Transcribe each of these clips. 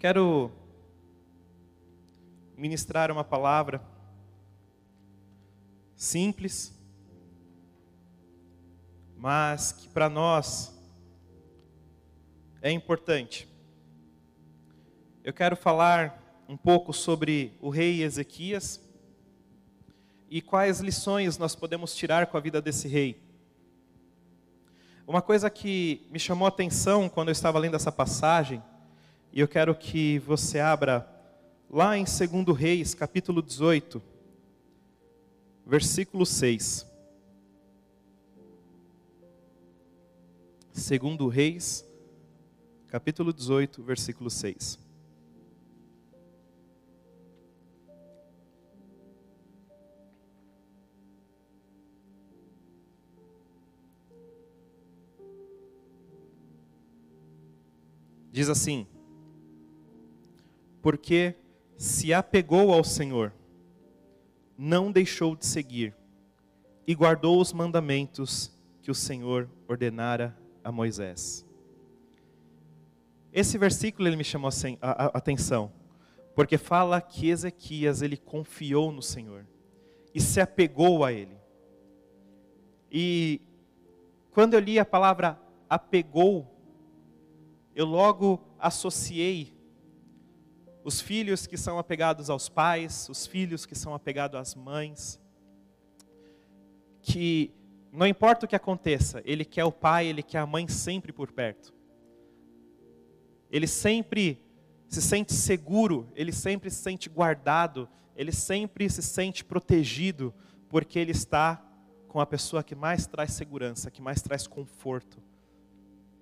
Quero ministrar uma palavra simples, mas que para nós é importante. Eu quero falar um pouco sobre o rei Ezequias e quais lições nós podemos tirar com a vida desse rei. Uma coisa que me chamou a atenção quando eu estava lendo essa passagem, e eu quero que você abra lá em 2 Reis, capítulo 18, versículo 6. 2 Reis, capítulo 18, versículo 6. Diz assim: Porque se apegou ao Senhor, não deixou de seguir e guardou os mandamentos que o Senhor ordenara a Moisés. Esse versículo ele me chamou a atenção, porque fala que Ezequias ele confiou no Senhor e se apegou a ele. E quando eu li a palavra apegou, eu logo associei os filhos que são apegados aos pais, os filhos que são apegados às mães, que não importa o que aconteça, ele quer o pai, ele quer a mãe sempre por perto. Ele sempre se sente seguro, ele sempre se sente guardado, ele sempre se sente protegido, porque ele está com a pessoa que mais traz segurança, que mais traz conforto.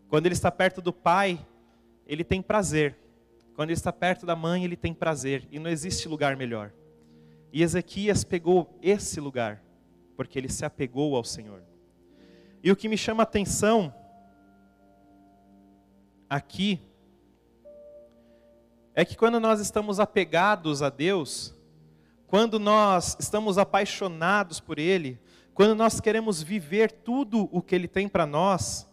Quando ele está perto do pai, ele tem prazer. Quando ele está perto da mãe, ele tem prazer. E não existe lugar melhor. E Ezequias pegou esse lugar, porque ele se apegou ao Senhor. E o que me chama a atenção aqui é que quando nós estamos apegados a Deus, quando nós estamos apaixonados por Ele, quando nós queremos viver tudo o que Ele tem para nós,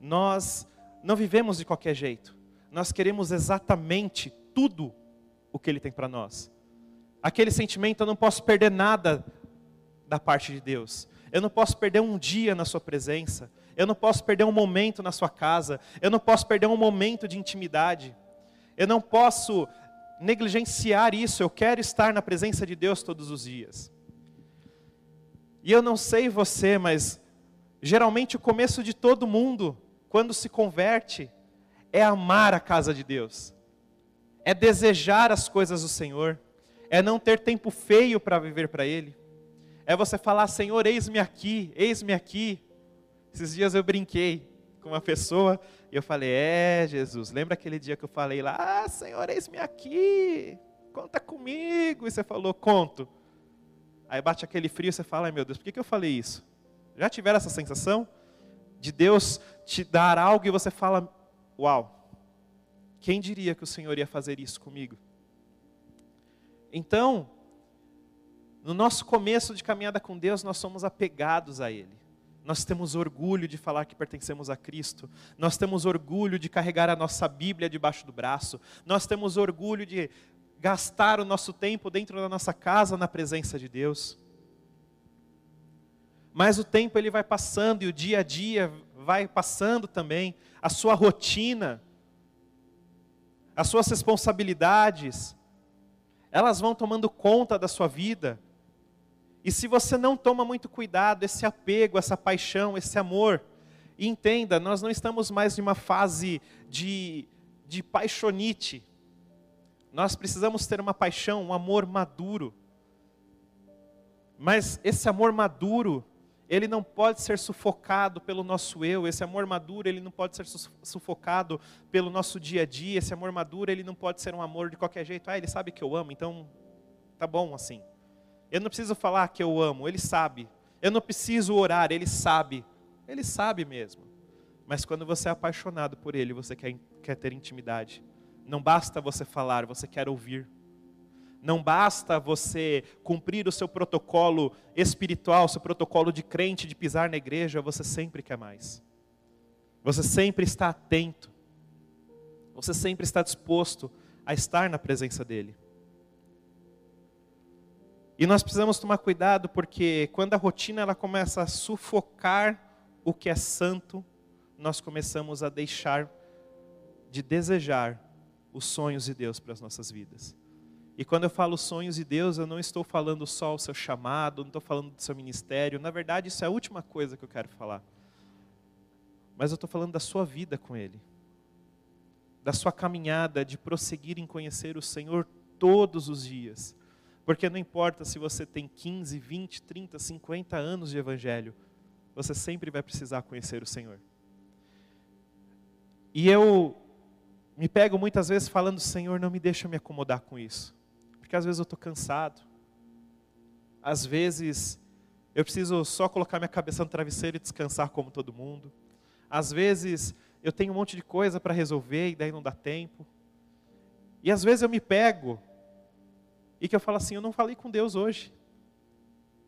nós não vivemos de qualquer jeito. Nós queremos exatamente tudo o que Ele tem para nós. Aquele sentimento, eu não posso perder nada da parte de Deus. Eu não posso perder um dia na Sua presença. Eu não posso perder um momento na Sua casa. Eu não posso perder um momento de intimidade. Eu não posso negligenciar isso. Eu quero estar na presença de Deus todos os dias. E eu não sei você, mas geralmente o começo de todo mundo quando se converte, é amar a casa de Deus, é desejar as coisas do Senhor, é não ter tempo feio para viver para Ele, é você falar: Senhor, eis-me aqui, eis-me aqui. Esses dias eu brinquei com uma pessoa e eu falei: É, Jesus, lembra aquele dia que eu falei lá: Ah, Senhor, eis-me aqui, conta comigo. E você falou: Conto. Aí bate aquele frio e você fala: Ai meu Deus, por que, que eu falei isso? Já tiveram essa sensação? de Deus te dar algo e você fala: Uau, quem diria que o Senhor ia fazer isso comigo? Então, no nosso começo de caminhada com Deus, nós somos apegados a Ele. Nós temos orgulho de falar que pertencemos a Cristo. Nós temos orgulho de carregar a nossa Bíblia debaixo do braço. Nós temos orgulho de gastar o nosso tempo dentro da nossa casa na presença de Deus. Mas o tempo ele vai passando e o dia a dia vai passando também, a sua rotina, as suas responsabilidades, elas vão tomando conta da sua vida. E se você não toma muito cuidado, esse apego, essa paixão, esse amor, entenda, nós não estamos mais em uma fase de, de paixonite. Nós precisamos ter uma paixão, um amor maduro. Mas esse amor maduro, ele não pode ser sufocado pelo nosso eu, esse amor maduro, ele não pode ser sufocado pelo nosso dia a dia, esse amor maduro, ele não pode ser um amor de qualquer jeito. Ah, ele sabe que eu amo, então tá bom assim. Eu não preciso falar que eu amo, ele sabe. Eu não preciso orar, ele sabe. Ele sabe mesmo. Mas quando você é apaixonado por ele, você quer, quer ter intimidade. Não basta você falar, você quer ouvir. Não basta você cumprir o seu protocolo espiritual, seu protocolo de crente, de pisar na igreja, você sempre quer mais. Você sempre está atento. Você sempre está disposto a estar na presença dEle. E nós precisamos tomar cuidado porque quando a rotina ela começa a sufocar o que é santo, nós começamos a deixar de desejar os sonhos de Deus para as nossas vidas. E quando eu falo sonhos de Deus, eu não estou falando só o seu chamado, não estou falando do seu ministério. Na verdade, isso é a última coisa que eu quero falar. Mas eu estou falando da sua vida com Ele, da sua caminhada de prosseguir em conhecer o Senhor todos os dias. Porque não importa se você tem 15, 20, 30, 50 anos de Evangelho, você sempre vai precisar conhecer o Senhor. E eu me pego muitas vezes falando, Senhor, não me deixa me acomodar com isso. Porque às vezes eu estou cansado. Às vezes eu preciso só colocar minha cabeça no travesseiro e descansar como todo mundo. Às vezes eu tenho um monte de coisa para resolver e daí não dá tempo. E às vezes eu me pego e que eu falo assim, eu não falei com Deus hoje.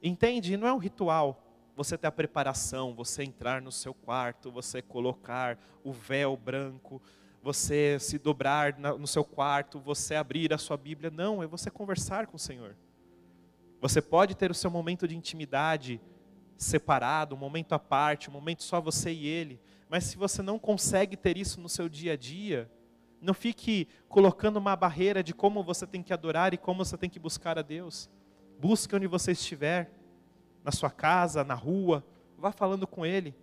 Entende? Não é um ritual você ter a preparação, você entrar no seu quarto, você colocar o véu branco, você se dobrar no seu quarto, você abrir a sua Bíblia. Não, é você conversar com o Senhor. Você pode ter o seu momento de intimidade separado, um momento à parte, um momento só você e Ele. Mas se você não consegue ter isso no seu dia a dia, não fique colocando uma barreira de como você tem que adorar e como você tem que buscar a Deus. Busque onde você estiver na sua casa, na rua, vá falando com Ele,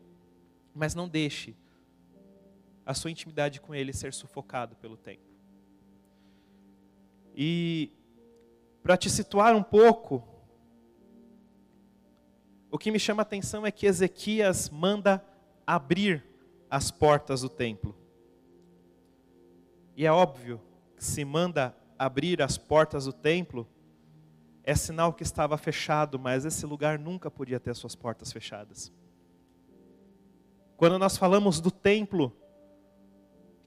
mas não deixe a sua intimidade com Ele ser sufocado pelo tempo. E para te situar um pouco, o que me chama a atenção é que Ezequias manda abrir as portas do templo. E é óbvio que se manda abrir as portas do templo, é sinal que estava fechado, mas esse lugar nunca podia ter suas portas fechadas. Quando nós falamos do templo,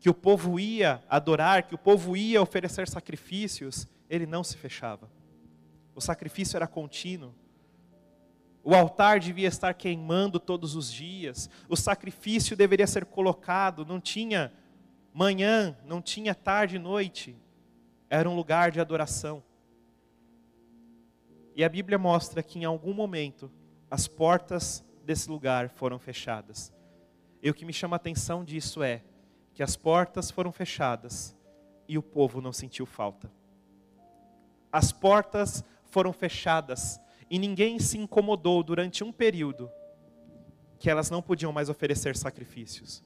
que o povo ia adorar, que o povo ia oferecer sacrifícios, ele não se fechava. O sacrifício era contínuo. O altar devia estar queimando todos os dias. O sacrifício deveria ser colocado, não tinha manhã, não tinha tarde e noite. Era um lugar de adoração. E a Bíblia mostra que em algum momento as portas desse lugar foram fechadas. E o que me chama a atenção disso é que as portas foram fechadas e o povo não sentiu falta. As portas foram fechadas e ninguém se incomodou durante um período que elas não podiam mais oferecer sacrifícios.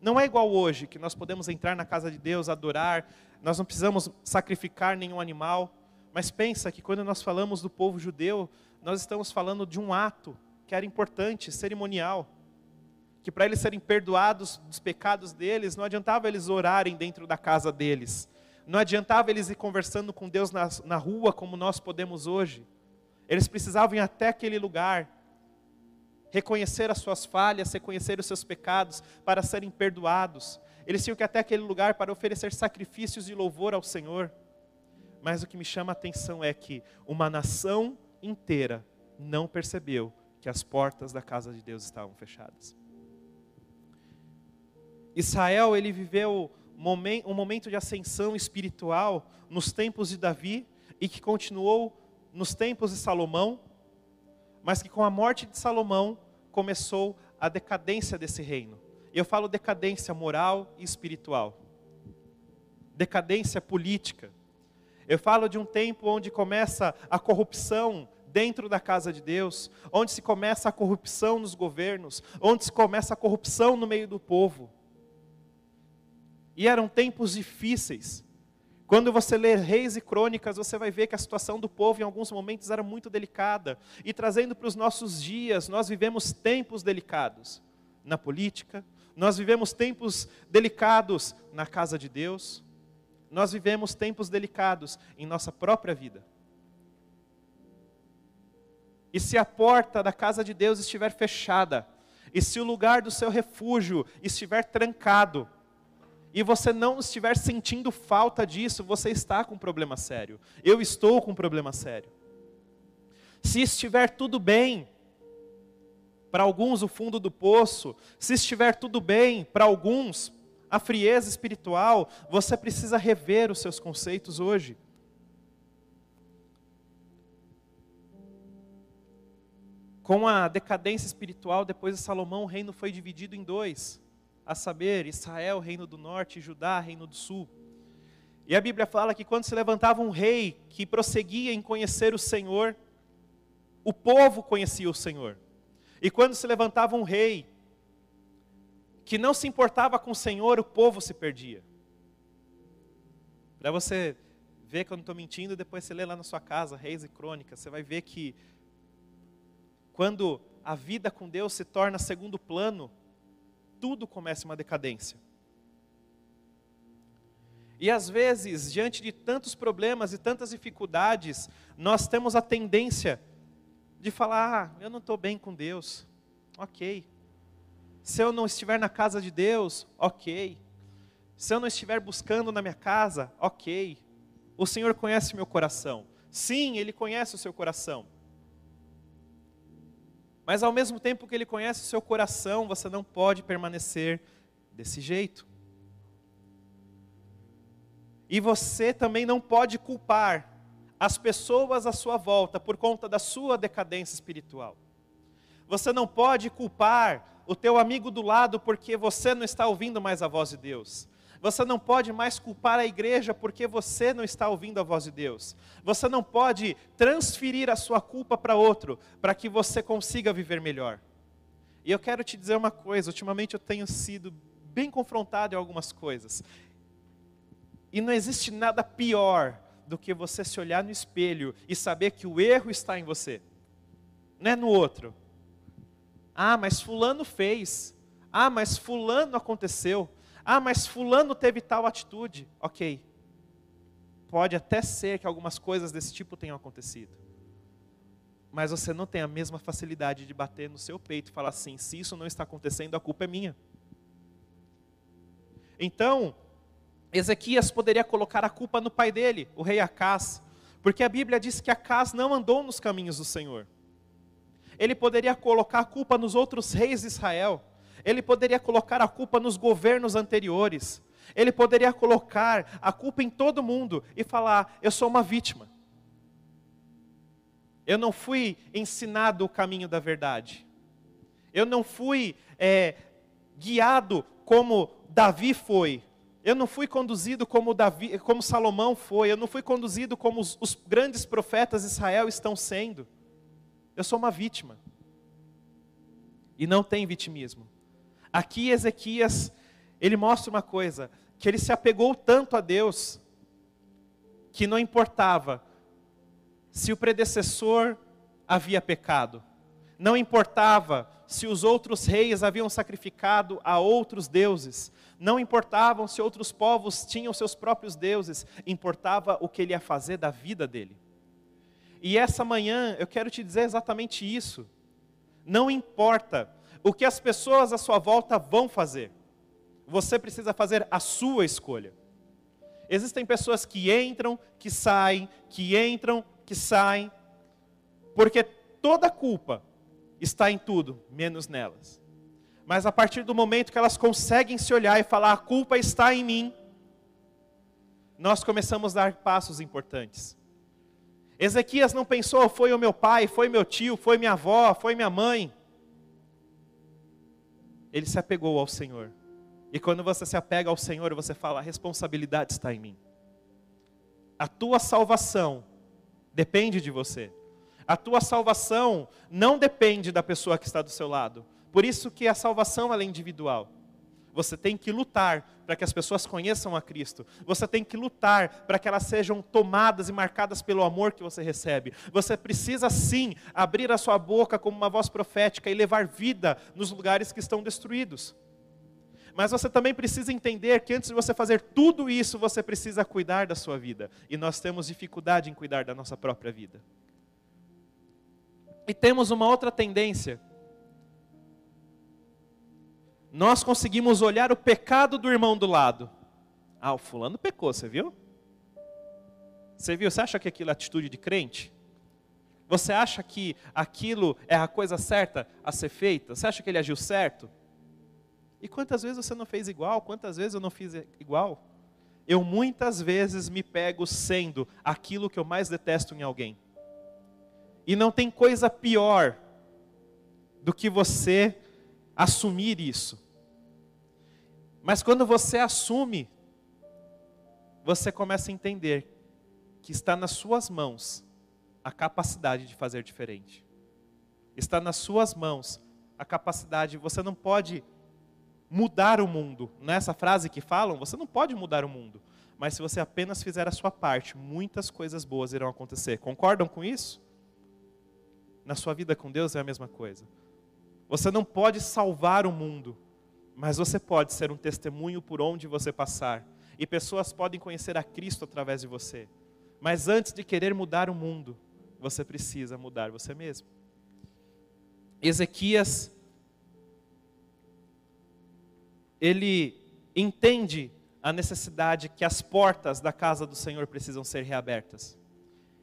Não é igual hoje, que nós podemos entrar na casa de Deus, adorar, nós não precisamos sacrificar nenhum animal. Mas pensa que quando nós falamos do povo judeu, nós estamos falando de um ato que era importante, cerimonial. Que para eles serem perdoados dos pecados deles, não adiantava eles orarem dentro da casa deles. Não adiantava eles ir conversando com Deus na, na rua como nós podemos hoje. Eles precisavam ir até aquele lugar, reconhecer as suas falhas, reconhecer os seus pecados, para serem perdoados. Eles tinham que ir até aquele lugar para oferecer sacrifícios de louvor ao Senhor. Mas o que me chama a atenção é que uma nação inteira não percebeu que as portas da casa de Deus estavam fechadas. Israel, ele viveu um momento de ascensão espiritual nos tempos de Davi e que continuou nos tempos de Salomão, mas que com a morte de Salomão começou a decadência desse reino. Eu falo decadência moral e espiritual. Decadência política, eu falo de um tempo onde começa a corrupção dentro da casa de Deus, onde se começa a corrupção nos governos, onde se começa a corrupção no meio do povo. E eram tempos difíceis. Quando você lê Reis e Crônicas, você vai ver que a situação do povo em alguns momentos era muito delicada. E trazendo para os nossos dias, nós vivemos tempos delicados na política, nós vivemos tempos delicados na casa de Deus, nós vivemos tempos delicados em nossa própria vida. E se a porta da casa de Deus estiver fechada, e se o lugar do seu refúgio estiver trancado, e você não estiver sentindo falta disso, você está com um problema sério. Eu estou com um problema sério. Se estiver tudo bem, para alguns o fundo do poço, se estiver tudo bem, para alguns a frieza espiritual, você precisa rever os seus conceitos hoje. Com a decadência espiritual, depois de Salomão, o reino foi dividido em dois, a saber, Israel, reino do norte, Judá, reino do sul. E a Bíblia fala que quando se levantava um rei que prosseguia em conhecer o Senhor, o povo conhecia o Senhor. E quando se levantava um rei que não se importava com o Senhor, o povo se perdia. Para você ver que eu não estou mentindo, depois você lê lá na sua casa, Reis e Crônicas, você vai ver que quando a vida com Deus se torna segundo plano, tudo começa uma decadência. E às vezes, diante de tantos problemas e tantas dificuldades, nós temos a tendência de falar: ah, eu não estou bem com Deus, ok. Se eu não estiver na casa de Deus, ok. Se eu não estiver buscando na minha casa, ok. O Senhor conhece meu coração. Sim, Ele conhece o seu coração. Mas ao mesmo tempo que ele conhece o seu coração, você não pode permanecer desse jeito. E você também não pode culpar as pessoas à sua volta por conta da sua decadência espiritual. Você não pode culpar o teu amigo do lado porque você não está ouvindo mais a voz de Deus. Você não pode mais culpar a igreja porque você não está ouvindo a voz de Deus. Você não pode transferir a sua culpa para outro para que você consiga viver melhor. E eu quero te dizer uma coisa: ultimamente eu tenho sido bem confrontado em algumas coisas. E não existe nada pior do que você se olhar no espelho e saber que o erro está em você, não é no outro. Ah, mas Fulano fez. Ah, mas Fulano aconteceu. Ah, mas Fulano teve tal atitude. Ok. Pode até ser que algumas coisas desse tipo tenham acontecido. Mas você não tem a mesma facilidade de bater no seu peito e falar assim: se isso não está acontecendo, a culpa é minha. Então, Ezequias poderia colocar a culpa no pai dele, o rei Acás, porque a Bíblia diz que Acás não andou nos caminhos do Senhor. Ele poderia colocar a culpa nos outros reis de Israel, ele poderia colocar a culpa nos governos anteriores. Ele poderia colocar a culpa em todo mundo e falar: eu sou uma vítima. Eu não fui ensinado o caminho da verdade. Eu não fui é, guiado como Davi foi. Eu não fui conduzido como, Davi, como Salomão foi. Eu não fui conduzido como os, os grandes profetas de Israel estão sendo. Eu sou uma vítima. E não tem vitimismo. Aqui Ezequias, ele mostra uma coisa, que ele se apegou tanto a Deus, que não importava se o predecessor havia pecado, não importava se os outros reis haviam sacrificado a outros deuses, não importavam se outros povos tinham seus próprios deuses, importava o que ele ia fazer da vida dele. E essa manhã eu quero te dizer exatamente isso. Não importa o que as pessoas à sua volta vão fazer. Você precisa fazer a sua escolha. Existem pessoas que entram, que saem, que entram, que saem, porque toda culpa está em tudo, menos nelas. Mas a partir do momento que elas conseguem se olhar e falar, a culpa está em mim, nós começamos a dar passos importantes. Ezequias não pensou, foi o meu pai, foi meu tio, foi minha avó, foi minha mãe ele se apegou ao Senhor. E quando você se apega ao Senhor, você fala: a responsabilidade está em mim. A tua salvação depende de você. A tua salvação não depende da pessoa que está do seu lado. Por isso que a salvação é individual. Você tem que lutar para que as pessoas conheçam a Cristo. Você tem que lutar para que elas sejam tomadas e marcadas pelo amor que você recebe. Você precisa sim abrir a sua boca como uma voz profética e levar vida nos lugares que estão destruídos. Mas você também precisa entender que antes de você fazer tudo isso, você precisa cuidar da sua vida. E nós temos dificuldade em cuidar da nossa própria vida. E temos uma outra tendência nós conseguimos olhar o pecado do irmão do lado. Ah, o fulano pecou, você viu? Você viu? Você acha que aquilo é atitude de crente? Você acha que aquilo é a coisa certa a ser feita? Você acha que ele agiu certo? E quantas vezes você não fez igual? Quantas vezes eu não fiz igual? Eu muitas vezes me pego sendo aquilo que eu mais detesto em alguém. E não tem coisa pior do que você assumir isso. Mas quando você assume, você começa a entender que está nas suas mãos a capacidade de fazer diferente. Está nas suas mãos a capacidade, você não pode mudar o mundo. Nessa frase que falam, você não pode mudar o mundo. Mas se você apenas fizer a sua parte, muitas coisas boas irão acontecer. Concordam com isso? Na sua vida com Deus é a mesma coisa. Você não pode salvar o mundo, mas você pode ser um testemunho por onde você passar. E pessoas podem conhecer a Cristo através de você. Mas antes de querer mudar o mundo, você precisa mudar você mesmo. Ezequias, ele entende a necessidade que as portas da casa do Senhor precisam ser reabertas.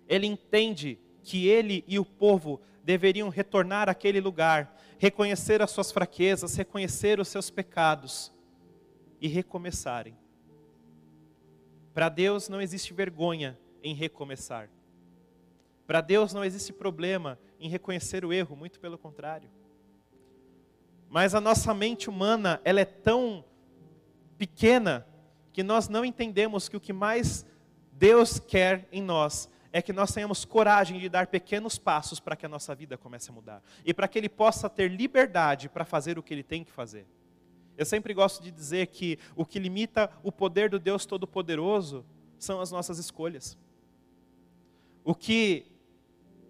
Ele entende que ele e o povo deveriam retornar àquele lugar, reconhecer as suas fraquezas, reconhecer os seus pecados e recomeçarem. Para Deus não existe vergonha em recomeçar. Para Deus não existe problema em reconhecer o erro, muito pelo contrário. Mas a nossa mente humana, ela é tão pequena que nós não entendemos que o que mais Deus quer em nós é que nós tenhamos coragem de dar pequenos passos para que a nossa vida comece a mudar e para que Ele possa ter liberdade para fazer o que Ele tem que fazer. Eu sempre gosto de dizer que o que limita o poder do Deus Todo-Poderoso são as nossas escolhas. O que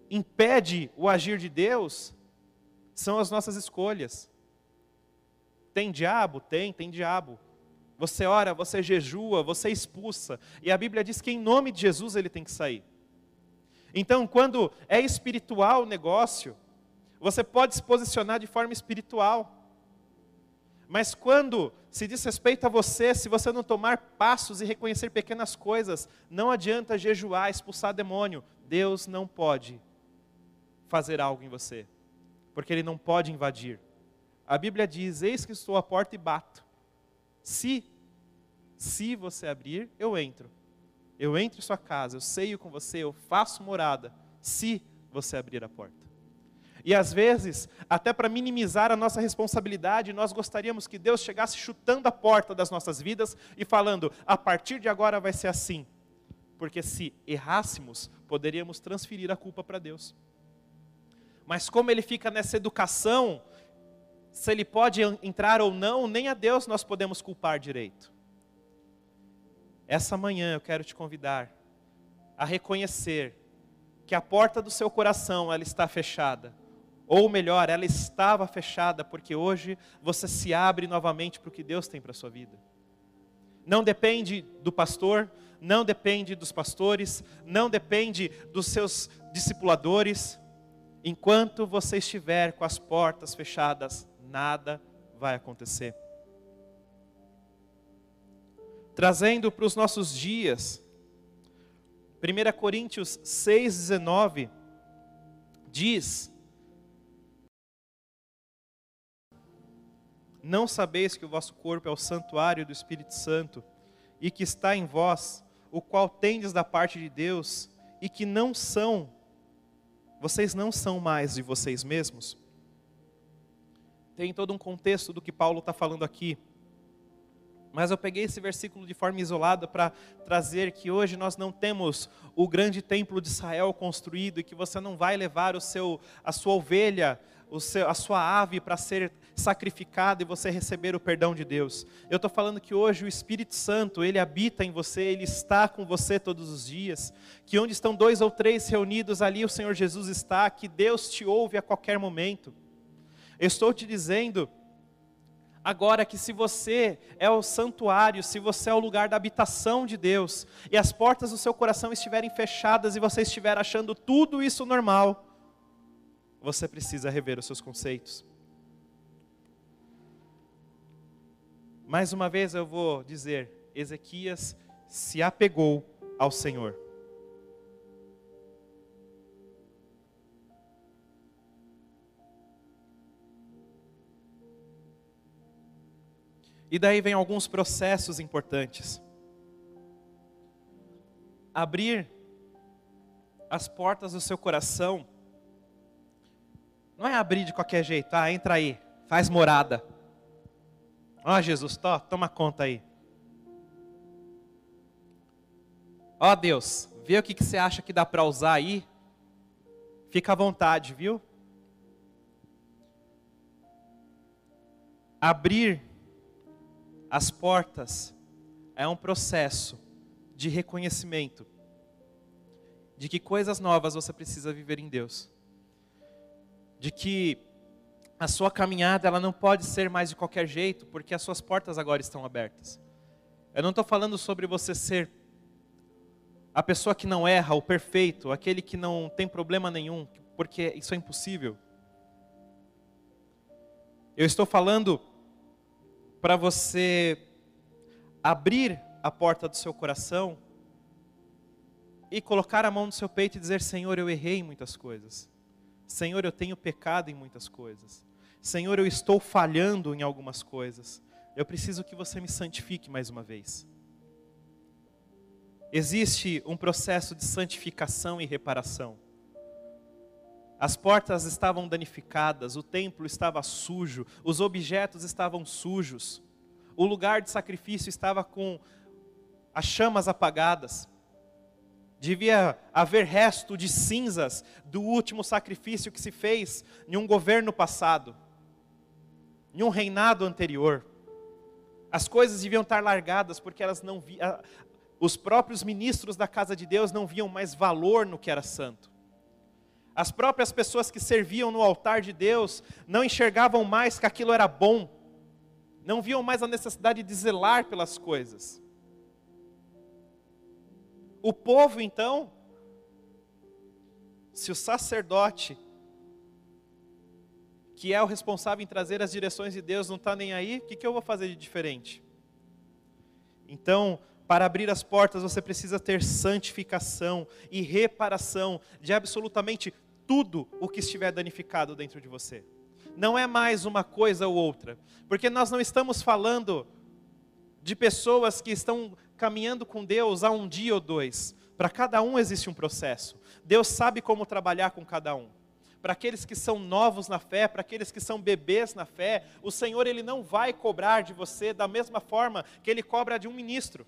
impede o agir de Deus são as nossas escolhas. Tem diabo? Tem, tem diabo. Você ora, você jejua, você expulsa. E a Bíblia diz que em nome de Jesus ele tem que sair. Então, quando é espiritual o negócio, você pode se posicionar de forma espiritual. Mas quando se diz respeito a você, se você não tomar passos e reconhecer pequenas coisas, não adianta jejuar, expulsar demônio. Deus não pode fazer algo em você, porque Ele não pode invadir. A Bíblia diz: Eis que estou à porta e bato. Se, se você abrir, eu entro. Eu entro em sua casa, eu ceio com você, eu faço morada, se você abrir a porta. E às vezes, até para minimizar a nossa responsabilidade, nós gostaríamos que Deus chegasse chutando a porta das nossas vidas e falando: a partir de agora vai ser assim. Porque se errássemos, poderíamos transferir a culpa para Deus. Mas como ele fica nessa educação, se ele pode entrar ou não, nem a Deus nós podemos culpar direito. Essa manhã eu quero te convidar a reconhecer que a porta do seu coração ela está fechada. Ou melhor, ela estava fechada porque hoje você se abre novamente para o que Deus tem para a sua vida. Não depende do pastor, não depende dos pastores, não depende dos seus discipuladores. Enquanto você estiver com as portas fechadas, nada vai acontecer trazendo para os nossos dias. 1 Coríntios 6,19 diz: Não sabeis que o vosso corpo é o santuário do Espírito Santo e que está em vós, o qual tendes da parte de Deus e que não são, vocês não são mais de vocês mesmos? Tem todo um contexto do que Paulo está falando aqui. Mas eu peguei esse versículo de forma isolada para trazer que hoje nós não temos o grande templo de Israel construído e que você não vai levar o seu, a sua ovelha, o seu, a sua ave para ser sacrificada e você receber o perdão de Deus. Eu estou falando que hoje o Espírito Santo, ele habita em você, ele está com você todos os dias. Que onde estão dois ou três reunidos, ali o Senhor Jesus está, que Deus te ouve a qualquer momento. Eu estou te dizendo agora que se você é o santuário, se você é o lugar da habitação de Deus, e as portas do seu coração estiverem fechadas e você estiver achando tudo isso normal, você precisa rever os seus conceitos. Mais uma vez eu vou dizer: Ezequias se apegou ao Senhor. E daí vem alguns processos importantes. Abrir as portas do seu coração não é abrir de qualquer jeito, ah, entra aí, faz morada. Ó oh, Jesus, tó, toma conta aí. Ó oh, Deus, vê o que, que você acha que dá para usar aí. Fica à vontade, viu? Abrir as portas é um processo de reconhecimento de que coisas novas você precisa viver em Deus. De que a sua caminhada ela não pode ser mais de qualquer jeito, porque as suas portas agora estão abertas. Eu não estou falando sobre você ser a pessoa que não erra, o perfeito, aquele que não tem problema nenhum, porque isso é impossível. Eu estou falando para você abrir a porta do seu coração e colocar a mão no seu peito e dizer: Senhor, eu errei em muitas coisas. Senhor, eu tenho pecado em muitas coisas. Senhor, eu estou falhando em algumas coisas. Eu preciso que você me santifique mais uma vez. Existe um processo de santificação e reparação. As portas estavam danificadas, o templo estava sujo, os objetos estavam sujos, o lugar de sacrifício estava com as chamas apagadas. Devia haver resto de cinzas do último sacrifício que se fez em um governo passado, em um reinado anterior. As coisas deviam estar largadas porque elas não viam, os próprios ministros da casa de Deus não viam mais valor no que era santo. As próprias pessoas que serviam no altar de Deus não enxergavam mais que aquilo era bom, não viam mais a necessidade de zelar pelas coisas. O povo, então, se o sacerdote, que é o responsável em trazer as direções de Deus, não está nem aí, o que, que eu vou fazer de diferente? Então, para abrir as portas, você precisa ter santificação e reparação de absolutamente tudo o que estiver danificado dentro de você. Não é mais uma coisa ou outra, porque nós não estamos falando de pessoas que estão caminhando com Deus há um dia ou dois. Para cada um existe um processo. Deus sabe como trabalhar com cada um. Para aqueles que são novos na fé, para aqueles que são bebês na fé, o Senhor ele não vai cobrar de você da mesma forma que ele cobra de um ministro.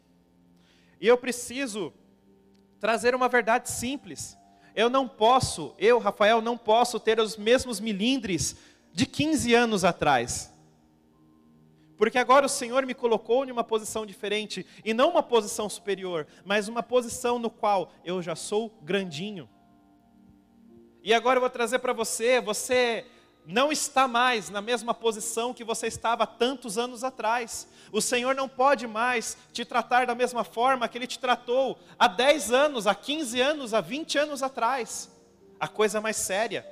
E eu preciso trazer uma verdade simples. Eu não posso, eu, Rafael, não posso ter os mesmos milindres de 15 anos atrás. Porque agora o Senhor me colocou em uma posição diferente, e não uma posição superior, mas uma posição no qual eu já sou grandinho. E agora eu vou trazer para você, você não está mais na mesma posição que você estava tantos anos atrás. O Senhor não pode mais te tratar da mesma forma que Ele te tratou há 10 anos, há 15 anos, há 20 anos atrás. A coisa mais séria.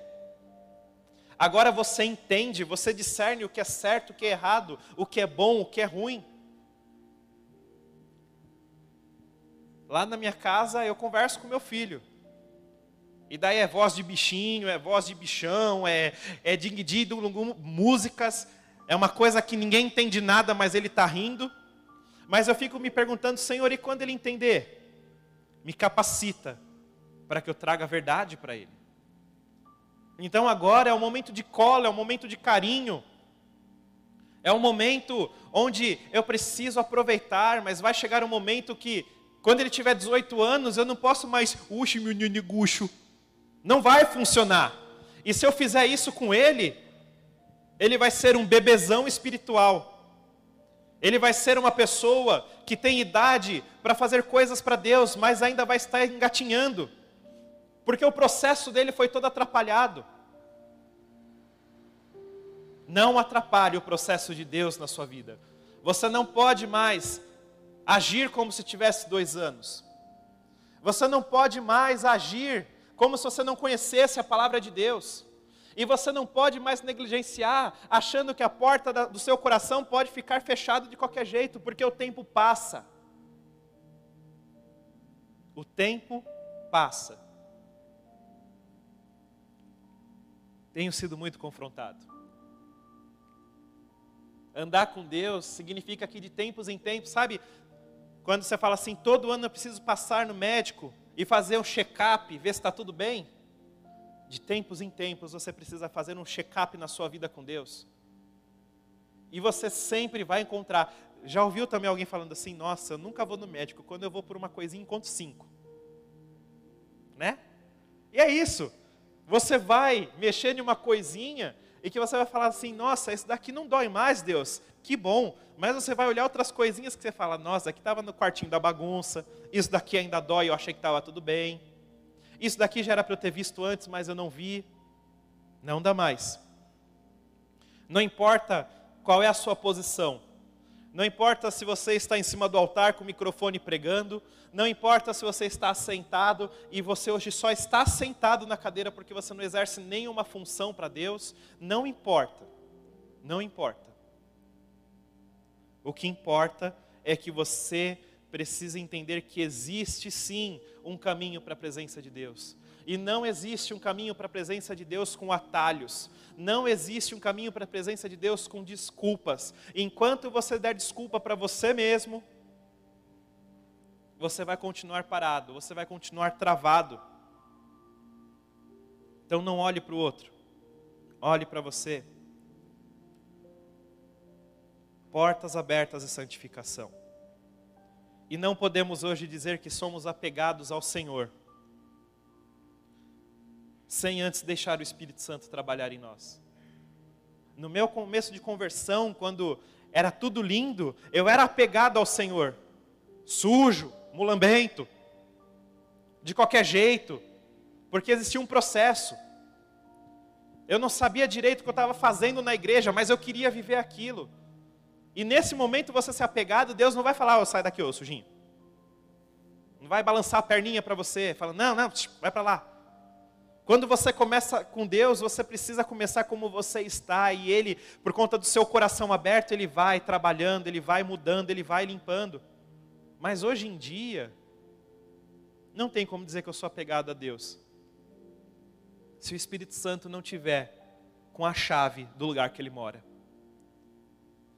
Agora você entende, você discerne o que é certo, o que é errado, o que é bom, o que é ruim. Lá na minha casa eu converso com meu filho. E daí é voz de bichinho, é voz de bichão, é, é ding músicas. É uma coisa que ninguém entende nada, mas ele está rindo. Mas eu fico me perguntando, Senhor, e quando ele entender? Me capacita para que eu traga a verdade para ele. Então agora é um momento de cola, é um momento de carinho. É um momento onde eu preciso aproveitar, mas vai chegar um momento que, quando ele tiver 18 anos, eu não posso mais, uxi, meu guxo. Não vai funcionar. E se eu fizer isso com ele, ele vai ser um bebezão espiritual. Ele vai ser uma pessoa que tem idade para fazer coisas para Deus, mas ainda vai estar engatinhando porque o processo dele foi todo atrapalhado. Não atrapalhe o processo de Deus na sua vida. Você não pode mais agir como se tivesse dois anos. Você não pode mais agir como se você não conhecesse a palavra de Deus. E você não pode mais negligenciar, achando que a porta do seu coração pode ficar fechada de qualquer jeito, porque o tempo passa. O tempo passa. tenho sido muito confrontado. Andar com Deus significa que de tempos em tempos, sabe? Quando você fala assim, todo ano eu preciso passar no médico e fazer um check-up, ver se está tudo bem. De tempos em tempos você precisa fazer um check-up na sua vida com Deus. E você sempre vai encontrar. Já ouviu também alguém falando assim: Nossa, eu nunca vou no médico. Quando eu vou por uma coisinha, encontro cinco. Né? E é isso. Você vai mexer em uma coisinha e que você vai falar assim: Nossa, isso daqui não dói mais, Deus. Que bom. Mas você vai olhar outras coisinhas que você fala: Nossa, aqui estava no quartinho da bagunça. Isso daqui ainda dói, eu achei que estava tudo bem. Isso daqui já era para eu ter visto antes, mas eu não vi. Não dá mais. Não importa qual é a sua posição. Não importa se você está em cima do altar com o microfone pregando, não importa se você está sentado e você hoje só está sentado na cadeira porque você não exerce nenhuma função para Deus, não importa. Não importa. O que importa é que você precisa entender que existe sim um caminho para a presença de Deus. E não existe um caminho para a presença de Deus com atalhos. Não existe um caminho para a presença de Deus com desculpas. Enquanto você der desculpa para você mesmo, você vai continuar parado, você vai continuar travado. Então não olhe para o outro, olhe para você. Portas abertas de santificação. E não podemos hoje dizer que somos apegados ao Senhor sem antes deixar o Espírito Santo trabalhar em nós. No meu começo de conversão, quando era tudo lindo, eu era apegado ao Senhor, sujo, mulambento, de qualquer jeito, porque existia um processo. Eu não sabia direito o que eu estava fazendo na igreja, mas eu queria viver aquilo. E nesse momento você se apegado, Deus não vai falar, oh, sai daqui, ô sujinho. Não vai balançar a perninha para você, falando, não, não, vai para lá. Quando você começa com Deus, você precisa começar como você está, e Ele, por conta do seu coração aberto, Ele vai trabalhando, Ele vai mudando, Ele vai limpando. Mas hoje em dia, não tem como dizer que eu sou apegado a Deus, se o Espírito Santo não tiver com a chave do lugar que Ele mora.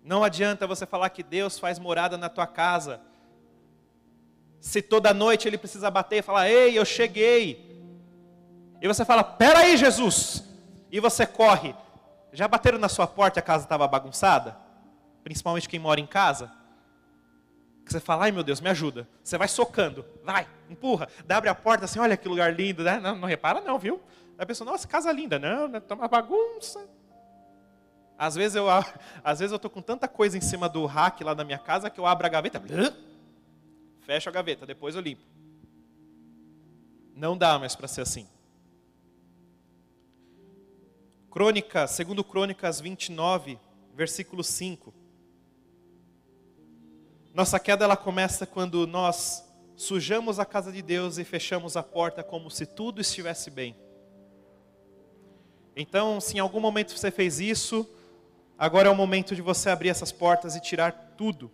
Não adianta você falar que Deus faz morada na tua casa, se toda noite Ele precisa bater e falar: Ei, eu cheguei. E você fala: Peraí, Jesus! E você corre. Já bateram na sua porta e a casa estava bagunçada? Principalmente quem mora em casa? Você fala: Ai meu Deus, me ajuda. Você vai socando, vai, empurra, abre a porta assim: Olha que lugar lindo. Né? Não, não repara, não, viu? Aí a pessoa: Nossa, casa linda. Não, está uma bagunça. Às vezes eu às vezes eu tô com tanta coisa em cima do rack lá da minha casa que eu abro a gaveta, fecho a gaveta, depois eu limpo. Não dá mais para ser assim. Crônicas, segundo Crônicas 29, versículo 5. Nossa queda ela começa quando nós sujamos a casa de Deus e fechamos a porta como se tudo estivesse bem. Então, se em algum momento você fez isso, agora é o momento de você abrir essas portas e tirar tudo.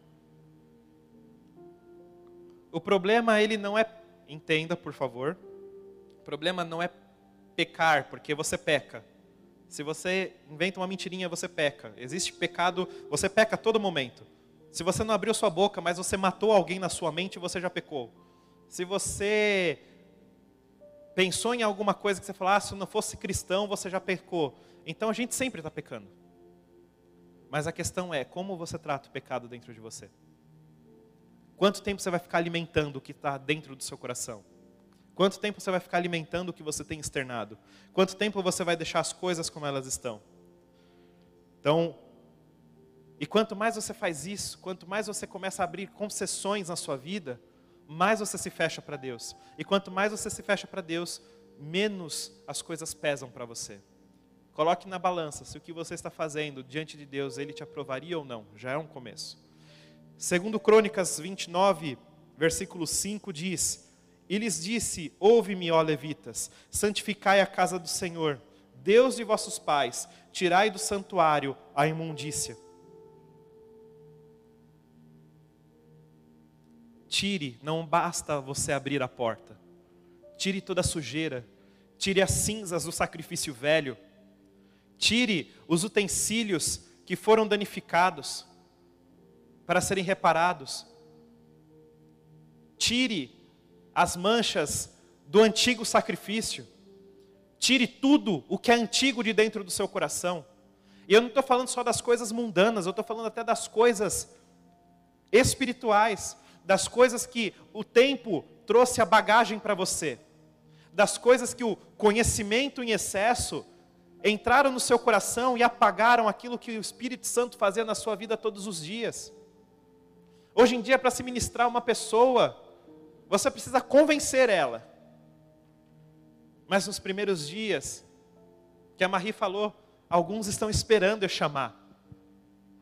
O problema ele não é, entenda por favor, o problema não é pecar, porque você peca. Se você inventa uma mentirinha, você peca. Existe pecado, você peca a todo momento. Se você não abriu sua boca, mas você matou alguém na sua mente, você já pecou. Se você pensou em alguma coisa que você falou, ah, se não fosse cristão, você já pecou. Então a gente sempre está pecando. Mas a questão é, como você trata o pecado dentro de você? Quanto tempo você vai ficar alimentando o que está dentro do seu coração? Quanto tempo você vai ficar alimentando o que você tem externado? Quanto tempo você vai deixar as coisas como elas estão? Então, e quanto mais você faz isso, quanto mais você começa a abrir concessões na sua vida, mais você se fecha para Deus. E quanto mais você se fecha para Deus, menos as coisas pesam para você. Coloque na balança se o que você está fazendo diante de Deus, ele te aprovaria ou não. Já é um começo. Segundo Crônicas 29, versículo 5 diz: e lhes disse: Ouve-me, ó levitas, santificai a casa do Senhor, Deus de vossos pais, tirai do santuário a imundícia. Tire, não basta você abrir a porta. Tire toda a sujeira, tire as cinzas do sacrifício velho, tire os utensílios que foram danificados para serem reparados. Tire as manchas do antigo sacrifício. Tire tudo o que é antigo de dentro do seu coração. E eu não estou falando só das coisas mundanas, eu estou falando até das coisas espirituais, das coisas que o tempo trouxe a bagagem para você, das coisas que o conhecimento em excesso entraram no seu coração e apagaram aquilo que o Espírito Santo fazia na sua vida todos os dias. Hoje em dia, para se ministrar uma pessoa, você precisa convencer ela. Mas nos primeiros dias, que a Marie falou, alguns estão esperando eu chamar.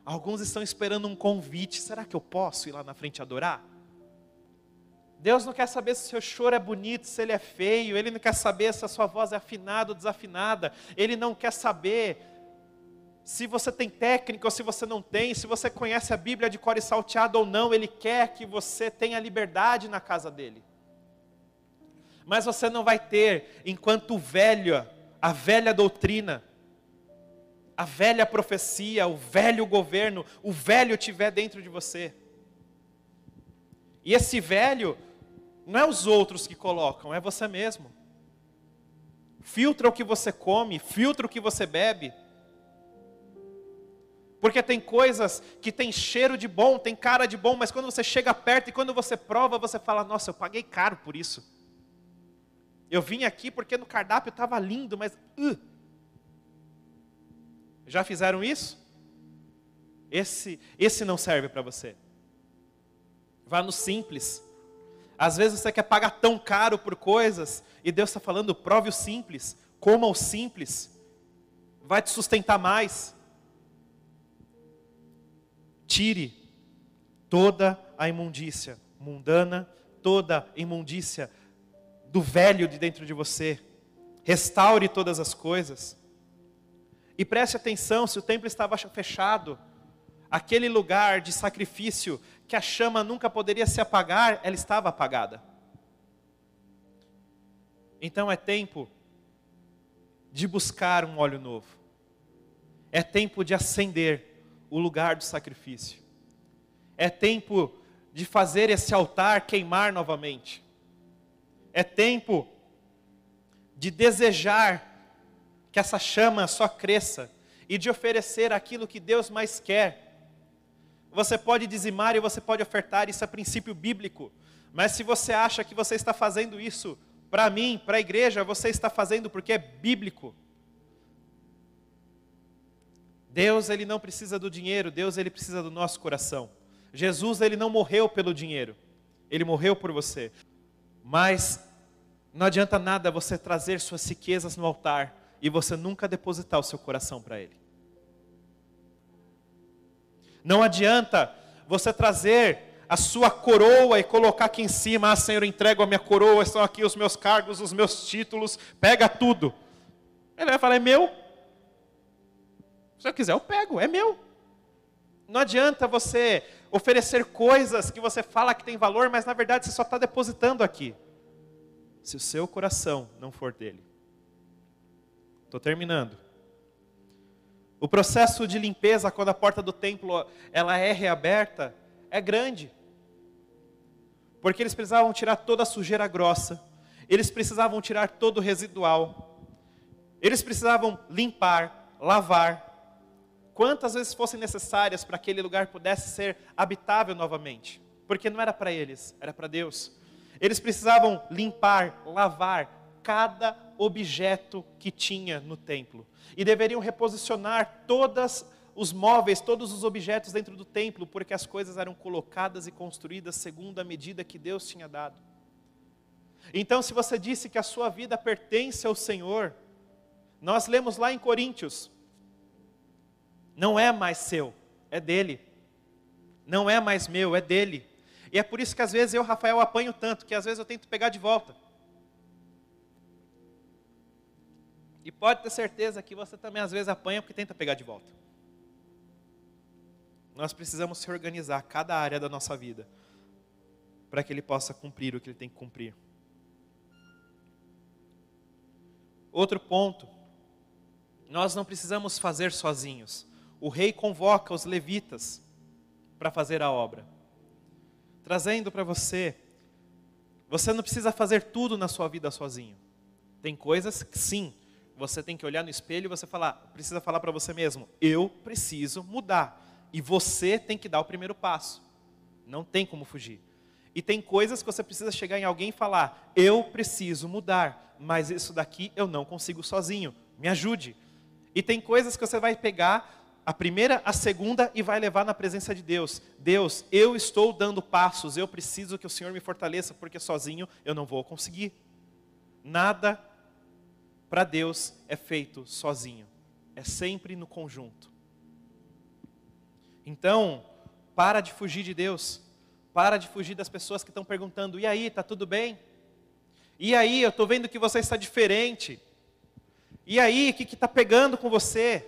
Alguns estão esperando um convite. Será que eu posso ir lá na frente adorar? Deus não quer saber se o seu choro é bonito, se ele é feio, ele não quer saber se a sua voz é afinada ou desafinada, ele não quer saber se você tem técnica ou se você não tem, se você conhece a Bíblia de cor e salteado ou não, ele quer que você tenha liberdade na casa dele. Mas você não vai ter enquanto velho, a velha doutrina, a velha profecia, o velho governo, o velho tiver dentro de você. E esse velho não é os outros que colocam, é você mesmo. Filtra o que você come, filtra o que você bebe. Porque tem coisas que tem cheiro de bom, tem cara de bom, mas quando você chega perto e quando você prova, você fala: Nossa, eu paguei caro por isso. Eu vim aqui porque no cardápio estava lindo, mas. Uh. Já fizeram isso? Esse, esse não serve para você. Vá no simples. Às vezes você quer pagar tão caro por coisas e Deus está falando: prove o simples, coma o simples, vai te sustentar mais. Tire toda a imundícia mundana, toda imundícia do velho de dentro de você. Restaure todas as coisas. E preste atenção: se o templo estava fechado, aquele lugar de sacrifício que a chama nunca poderia se apagar, ela estava apagada. Então é tempo de buscar um óleo novo. É tempo de acender o lugar do sacrifício. É tempo de fazer esse altar queimar novamente. É tempo de desejar que essa chama só cresça e de oferecer aquilo que Deus mais quer você pode dizimar e você pode ofertar, isso é princípio bíblico. Mas se você acha que você está fazendo isso para mim, para a igreja, você está fazendo porque é bíblico. Deus ele não precisa do dinheiro, Deus ele precisa do nosso coração. Jesus ele não morreu pelo dinheiro, ele morreu por você. Mas não adianta nada você trazer suas riquezas no altar e você nunca depositar o seu coração para ele. Não adianta você trazer a sua coroa e colocar aqui em cima, ah Senhor, entrego a minha coroa, estão aqui os meus cargos, os meus títulos, pega tudo. Ele vai falar, é meu. Se eu quiser, eu pego, é meu. Não adianta você oferecer coisas que você fala que tem valor, mas na verdade você só está depositando aqui. Se o seu coração não for dele. Estou terminando. O processo de limpeza quando a porta do templo ela é reaberta é grande. Porque eles precisavam tirar toda a sujeira grossa, eles precisavam tirar todo o residual. Eles precisavam limpar, lavar, quantas vezes fossem necessárias para que aquele lugar pudesse ser habitável novamente. Porque não era para eles, era para Deus. Eles precisavam limpar, lavar cada objeto que tinha no templo. E deveriam reposicionar todos os móveis, todos os objetos dentro do templo, porque as coisas eram colocadas e construídas segundo a medida que Deus tinha dado. Então, se você disse que a sua vida pertence ao Senhor, nós lemos lá em Coríntios, não é mais seu, é dele. Não é mais meu, é dele. E é por isso que às vezes eu, Rafael, apanho tanto, que às vezes eu tento pegar de volta. E pode ter certeza que você também às vezes apanha porque tenta pegar de volta. Nós precisamos se organizar cada área da nossa vida para que ele possa cumprir o que ele tem que cumprir. Outro ponto, nós não precisamos fazer sozinhos. o rei convoca os levitas para fazer a obra, trazendo para você, você não precisa fazer tudo na sua vida sozinho. Tem coisas que sim, você tem que olhar no espelho e você falar, precisa falar para você mesmo, eu preciso mudar. E você tem que dar o primeiro passo. Não tem como fugir. E tem coisas que você precisa chegar em alguém e falar: eu preciso mudar, mas isso daqui eu não consigo sozinho. Me ajude. E tem coisas que você vai pegar a primeira, a segunda e vai levar na presença de Deus. Deus, eu estou dando passos, eu preciso que o Senhor me fortaleça, porque sozinho eu não vou conseguir. Nada para Deus é feito sozinho, é sempre no conjunto. Então, para de fugir de Deus, para de fugir das pessoas que estão perguntando: e aí, está tudo bem? E aí, eu estou vendo que você está diferente. E aí, o que está pegando com você?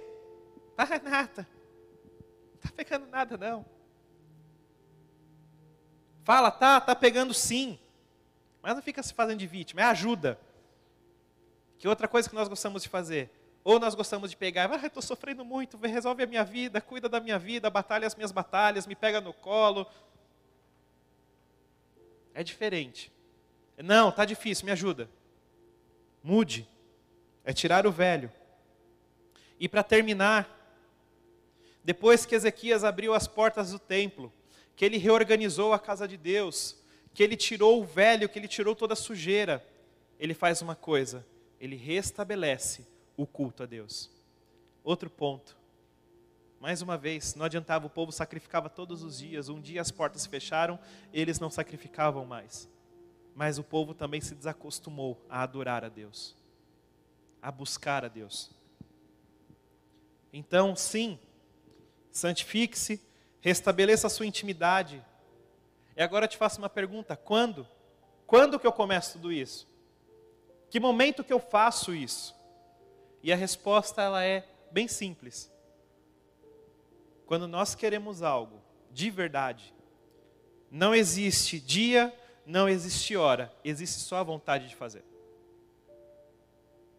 Ah, nada. Não está pegando nada, não. Fala, tá, tá pegando sim. Mas não fica se fazendo de vítima, é ajuda. Que outra coisa que nós gostamos de fazer? Ou nós gostamos de pegar, ah, estou sofrendo muito, resolve a minha vida, cuida da minha vida, batalha as minhas batalhas, me pega no colo. É diferente. Não, tá difícil, me ajuda. Mude. É tirar o velho. E para terminar, depois que Ezequias abriu as portas do templo, que ele reorganizou a casa de Deus, que ele tirou o velho, que ele tirou toda a sujeira, ele faz uma coisa: ele restabelece o culto a Deus. Outro ponto. Mais uma vez, não adiantava, o povo sacrificava todos os dias. Um dia as portas se fecharam, eles não sacrificavam mais. Mas o povo também se desacostumou a adorar a Deus, a buscar a Deus. Então, sim, santifique-se, restabeleça a sua intimidade. E agora eu te faço uma pergunta: quando? Quando que eu começo tudo isso? Que momento que eu faço isso? E a resposta ela é bem simples. Quando nós queremos algo de verdade, não existe dia, não existe hora, existe só a vontade de fazer.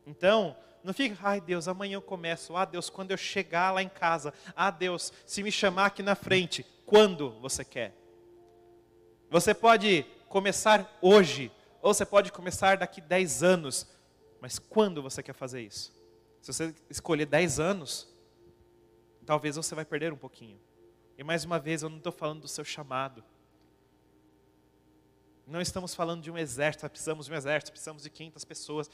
Então, não fica, ai Deus, amanhã eu começo. Ah Deus, quando eu chegar lá em casa. Ah Deus, se me chamar aqui na frente. Quando você quer? Você pode começar hoje, ou você pode começar daqui 10 anos. Mas quando você quer fazer isso? Se você escolher 10 anos, talvez você vai perder um pouquinho. E mais uma vez, eu não estou falando do seu chamado. Não estamos falando de um exército, precisamos de um exército, precisamos de 500 pessoas.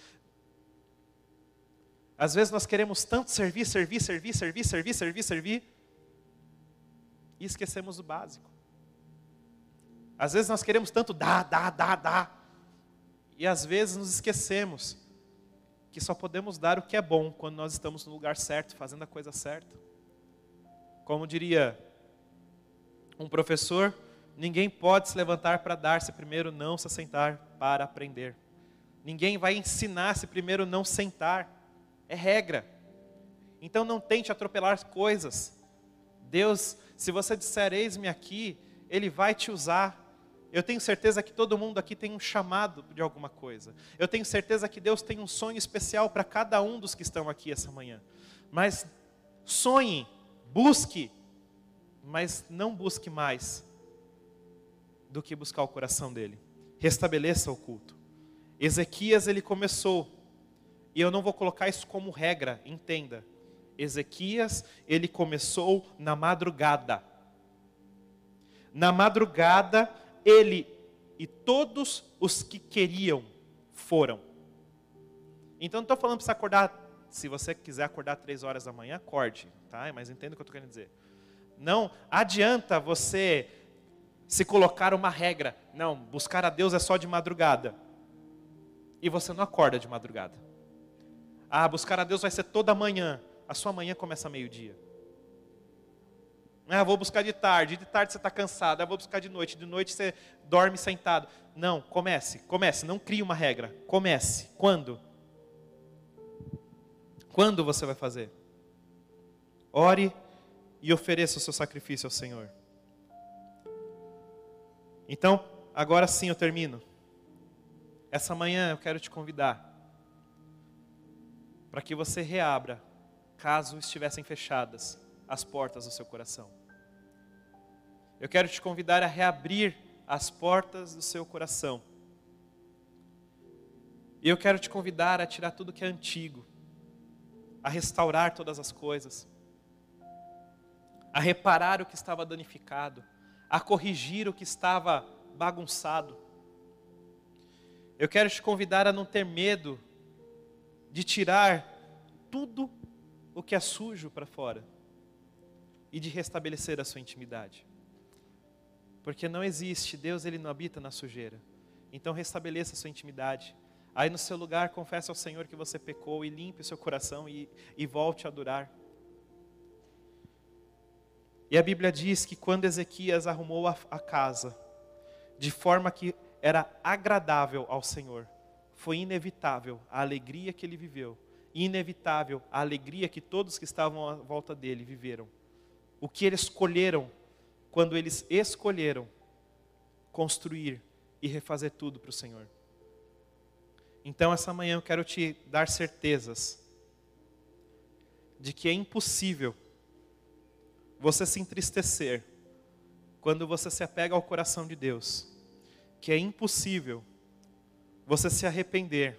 Às vezes nós queremos tanto servir, servir, servir, servir, servir, servir, servir, e esquecemos o básico. Às vezes nós queremos tanto dar, dar, dar, dar, e às vezes nos esquecemos que só podemos dar o que é bom quando nós estamos no lugar certo, fazendo a coisa certa. Como diria um professor, ninguém pode se levantar para dar se primeiro não se sentar para aprender. Ninguém vai ensinar se primeiro não sentar é regra. Então não tente atropelar coisas. Deus, se você disser eis-me aqui, Ele vai te usar. Eu tenho certeza que todo mundo aqui tem um chamado de alguma coisa. Eu tenho certeza que Deus tem um sonho especial para cada um dos que estão aqui essa manhã. Mas sonhe, busque, mas não busque mais do que buscar o coração dele. Restabeleça o culto. Ezequias ele começou e eu não vou colocar isso como regra, entenda. Ezequias, ele começou na madrugada. Na madrugada, ele e todos os que queriam foram. Então não estou falando para você acordar, se você quiser acordar três horas da manhã, acorde, tá? Mas entenda o que eu estou querendo dizer. Não adianta você se colocar uma regra. Não, buscar a Deus é só de madrugada. E você não acorda de madrugada. Ah, buscar a Deus vai ser toda manhã. A sua manhã começa meio-dia. Ah, vou buscar de tarde. De tarde você está cansado. Ah, vou buscar de noite. De noite você dorme sentado. Não, comece, comece. Não crie uma regra. Comece. Quando? Quando você vai fazer? Ore e ofereça o seu sacrifício ao Senhor. Então, agora sim eu termino. Essa manhã eu quero te convidar para que você reabra, caso estivessem fechadas, as portas do seu coração. Eu quero te convidar a reabrir as portas do seu coração. E eu quero te convidar a tirar tudo que é antigo, a restaurar todas as coisas, a reparar o que estava danificado, a corrigir o que estava bagunçado. Eu quero te convidar a não ter medo de tirar tudo o que é sujo para fora e de restabelecer a sua intimidade. Porque não existe, Deus ele não habita na sujeira. Então restabeleça a sua intimidade. Aí no seu lugar, confesse ao Senhor que você pecou e limpe o seu coração e, e volte a adorar. E a Bíblia diz que quando Ezequias arrumou a, a casa, de forma que era agradável ao Senhor, foi inevitável a alegria que ele viveu, inevitável a alegria que todos que estavam à volta dele viveram. O que eles escolheram quando eles escolheram construir e refazer tudo para o Senhor. Então, essa manhã eu quero te dar certezas de que é impossível você se entristecer quando você se apega ao coração de Deus, que é impossível você se arrepender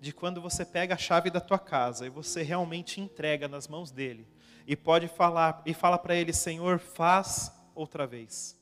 de quando você pega a chave da tua casa e você realmente entrega nas mãos dele e pode falar e fala para ele, Senhor, faz outra vez.